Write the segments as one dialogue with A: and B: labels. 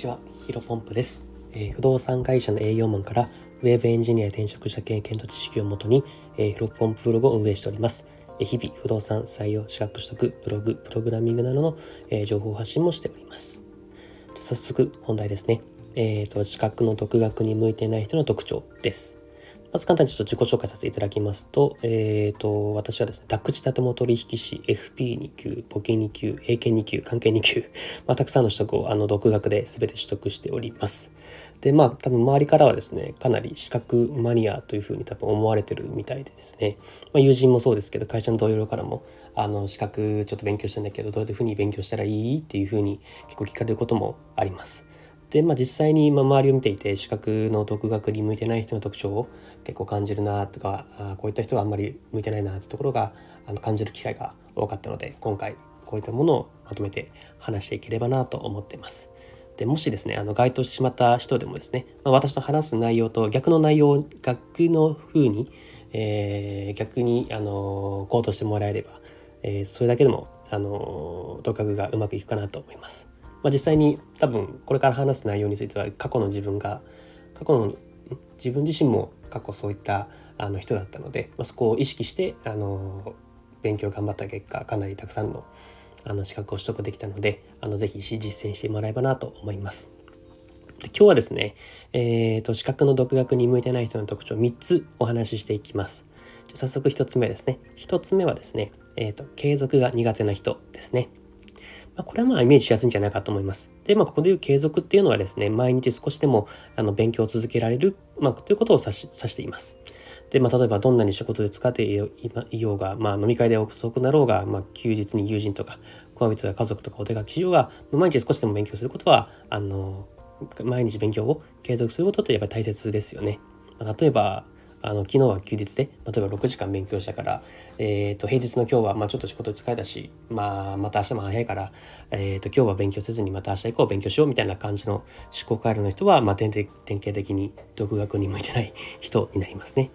A: ちは、ヒロポンプです、えー不動産会社の営業マンからウェブエンジニアへ転職した経験と知識をもとに、えーヒロポンプブログを運営しております。えー日々、不動産採用、資格取得、ブログ、プログラミングなどの、えー情報発信もしております。早速、本題ですね。えっ、と、資格の独学に向いていない人の特徴です。まず簡単にちょっと自己紹介させていただきますと、えっ、と、私はですね、宅地建物取引士、FP2 級、簿記2級、英検2級、関係2級、まあ、たくさんの取得をあの独学で全て取得しております。で、まあ、多分周りからはですね、かなり資格マニアというふうに多分思われてるみたいでですね、まあ、友人もそうですけど、会社の同僚からも、あの、資格ちょっと勉強してんだけど、どういうふうに勉強したらいい？っていうふうに結構聞かれることもあります。で、まあ、実際に周りを見ていて資格の独学に向いてない人の特徴を結構感じるなとかあこういった人があんまり向いてないなってところがあの感じる機会が多かったので今回こういったものをまとめて話していければなと思っています。でもしですねあの該当してしまった人でもですね、まあ、私と話す内容と逆の内容を逆の風に、えー逆にあの行動してもらえれば、えーそれだけでもあの独学がうまくいくかなと思います。まあ、実際に多分これから話す内容については過去の自分が過去の自分自身も過去そういったあの人だったので、まあ、そこを意識してあの勉強頑張った結果かなりたくさんのあの資格を取得できたのであのぜひ実践してもらえばなと思います。で今日はですね、えー、と資格の独学に向いてない人の特徴3つお話ししていきます。じゃ早速1つ目ですね。1つ目はですね、えー、と継続が苦手な人ですね。まあ、これはまあイメージしやすいんじゃないかと思います。で、まあ、ここでいう継続っていうのはですね、毎日少しでもあの勉強を続けられる、まあ、ということを指し指しています。で、まあ、例えばどんなに仕事で使っていよいようが、まあ、飲み会で遅くなろうが、まあ、休日に友人とか恋人や家族とかお出かけしようが、毎日少しでも勉強することは、あの、毎日勉強を継続することってやっぱり大切ですよね。まあ例えば、あの昨日は休日で例えば6時間勉強したから、えー、と平日の今日はまあちょっと仕事疲れたし、まあ、また明日も早いから、えー、と今日は勉強せずにまた明日以降勉強しようみたいな感じの思考回路の人は、まあ、典型典型的に独学に向いてない 人になりますね。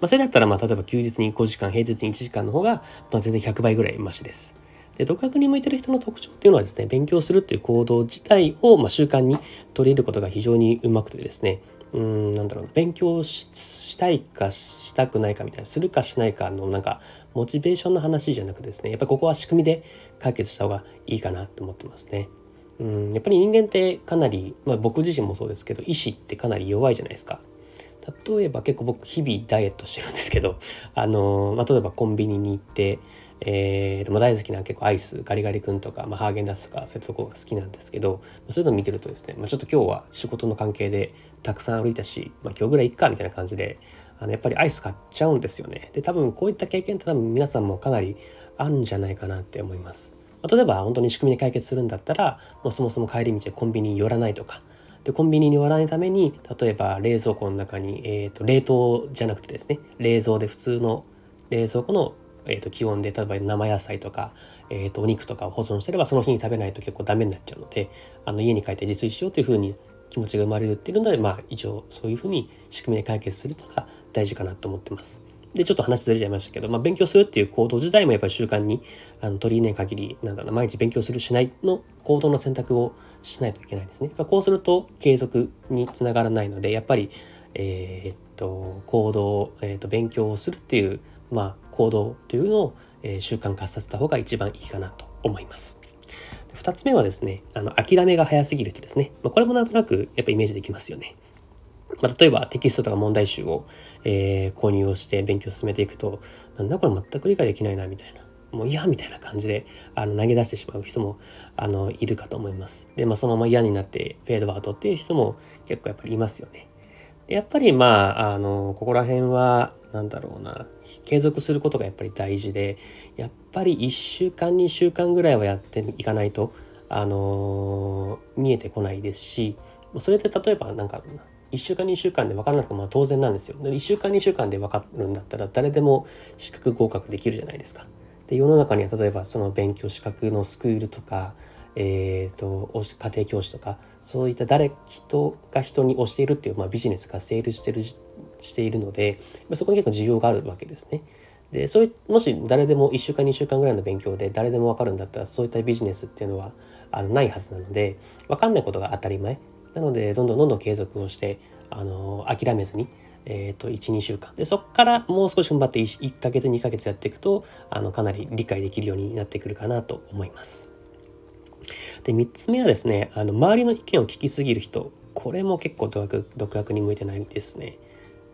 A: まあ、それだったらまあ例えば休日に5時間平日に1時間の方が、まあ、全然100倍ぐらいマシです。で独学に向いてる人の特徴っていうのはですね勉強するっていう行動自体を、まあ、習慣に取り入れることが非常にうまくてですねうんなんだろう勉強ししたいかしたくないかみたいなするかしないかのなんかモチベーションの話じゃなくてですねやっぱりここは仕組みで解決した方がいいかなと思ってますね。うんやっぱり人間ってかなり、まあ、僕自身もそうですけど意志ってかなり弱いじゃないですか。例えば結構僕日々ダイエットしてるんですけど あのまあ、例えばコンビニに行ってえーとまあ、大好きな結構アイスガリガリ君とか、まあ、ハーゲンダッツとかそういうところが好きなんですけどそういうのを見てるとですね、まあ、ちょっと今日は仕事の関係でたくさん歩いたし、まあ、今日ぐらい行っかみたいな感じであのやっぱりアイス買っちゃうんですよね。で多分こういった経験って多分皆さんもかなりあるんじゃないかなって思います、まあ、例えば本当に仕組みで解決するんだったらもうそもそも帰り道でコンビニに寄らないとか。でコンビニに寄らないために例えば冷蔵庫の中に、えー、と冷凍じゃなくてですね冷蔵で普通の冷蔵庫のえー、と気温で例えば生野菜とか、えー、とお肉とかを保存してればその日に食べないと結構ダメになっちゃうのであの家に帰って自炊しようというふうに気持ちが生まれるっていうのでまあ一応そういうふうに仕組みで解決するのが大事かなと思ってます。でちょっと話ずれちゃいましたけど、まあ、勉強するっていう行動自体もやっぱり習慣にあの取り入れない限りなんだろう毎日勉強するしないの行動の選択をしないといけないですね。まこうすると継続につながらないのでやっぱりえー、っと行動、えー、っと勉強をするっていう、まあ、行動というのを、えー習慣化させた方が一番いいかなと思います。2つ目はですねあの諦めが早すぎる人ですね、まあ、これもなんとなくやっぱイメージできますよね。まあ、例えばテキストとか問題集を、えー購入をして勉強を進めていくとなんだこれ全く理解できないなみたいなもう嫌みたいな感じであの投げ出してしまう人もあのいるかと思います。で、まあ、そのまま嫌になってフェードアウトっていう人も結構やっぱりいますよね。でやっぱりまああのここら辺はなんだろうな継続することがやっぱり大事でやっぱり1週間2週間ぐらいはやっていかないとあの見えてこないですしそれで例えばなんか1週間2週間で分からなくてもまあ当然なんですよ。で1週間2週間で分かるんだったら誰でも資格合格できるじゃないですか。で世の中には例えばその勉強資格のスクールとかえー、と家庭教師とかそういった誰人が人に教えるっていう、まあ、ビジネスがセールしてるしているのでそこに結構需要があるわけですね。でそういうもし誰でも1週間2週間ぐらいの勉強で誰でも分かるんだったらそういったビジネスっていうのはあのないはずなので分かんないことが当たり前なのでどんどんどんどん継続をしてあの諦めずにえーと、12週間でそこからもう少し踏ん張って 1, 1ヶ月2ヶ月やっていくとあのかなり理解できるようになってくるかなと思います。で3つ目はですねあの周りの意見を聞きすぎる人これも結構独学に向いてないですね。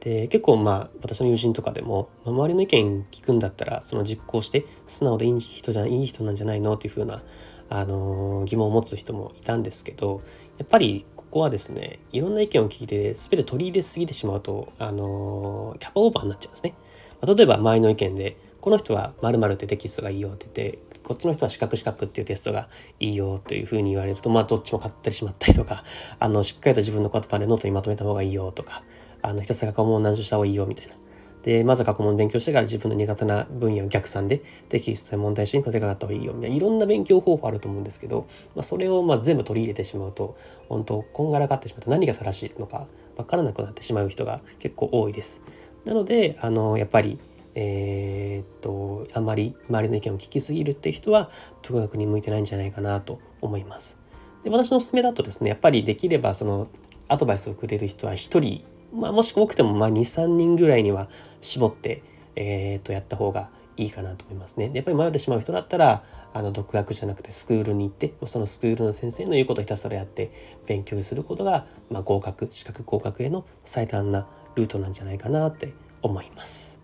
A: で結構まあ私の友人とかでも、周りの意見聞くんだったらその実行して素直でいい人じゃいい人なんじゃないのっていうふうな、あのー、疑問を持つ人もいたんですけどやっぱりここはですねいろんな意見を聞いて全て取り入れすぎてしまうと、あのー、キャパオーバーになっちゃうんですね。ま、例えば周りの意見でこの人は〇〇ってテキストがいいよって言ってこっちの人は四角四角っていうテストがいいよというふうに言われると、まあどっちも買ったりしまったりとか、あの、しっかりと自分の言葉でノートにまとめた方がいいよとか、あの、ひたすら過去問を何周した方がいいよみたいな。で、まず過去問勉強してから自分の苦手な分野を逆算でテキストや問題集に取りかかった方がいいよみたいな、いろんな勉強方法あると思うんですけど、まあ、それをまあ全部取り入れてしまうと、本当こんがらがってしまって何が正しいのか分からなくなってしまう人が結構多いです。なので、あの、やっぱりえー、っとあんまり周りの意見を聞きすぎるっていう人は独学に向いてないんじゃないかなと思います。で私のおすすめだとですねやっぱりできればそのアドバイスをくれる人は1人、まあ、もし多くてもまあ23人ぐらいには絞って、えー、とやった方がいいかなと思いますね。やっぱり迷ってしまう人だったらあの独学じゃなくてスクールに行ってそのスクールの先生の言うことをひたすらやって勉強することが、まあ、合格資格合格への最短なルートなんじゃないかなって思います。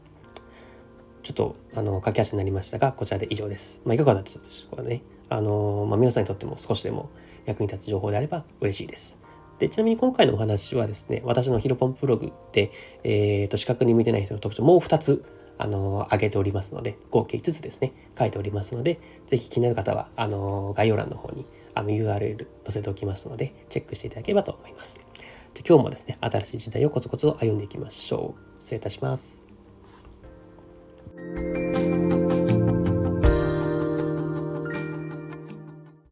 A: ちょっとあの駆け足になりましたがこちらで以上です。まあ、いかがだったでしょうかね。あのまあ、皆さんにとっても少しでも役に立つ情報であれば嬉しいです。でちなみに今回のお話はですね私のヒロポンプログで、えーと、資格に向いてない人の特徴もう2つあの挙げておりますので合計5つですね書いておりますので是非気になる方はあの概要欄の方にあの URL 載せておきますのでチェックしていただければと思います。じゃ今日もですね新しい時代をコツコツと歩んでいきましょう。失礼いたします。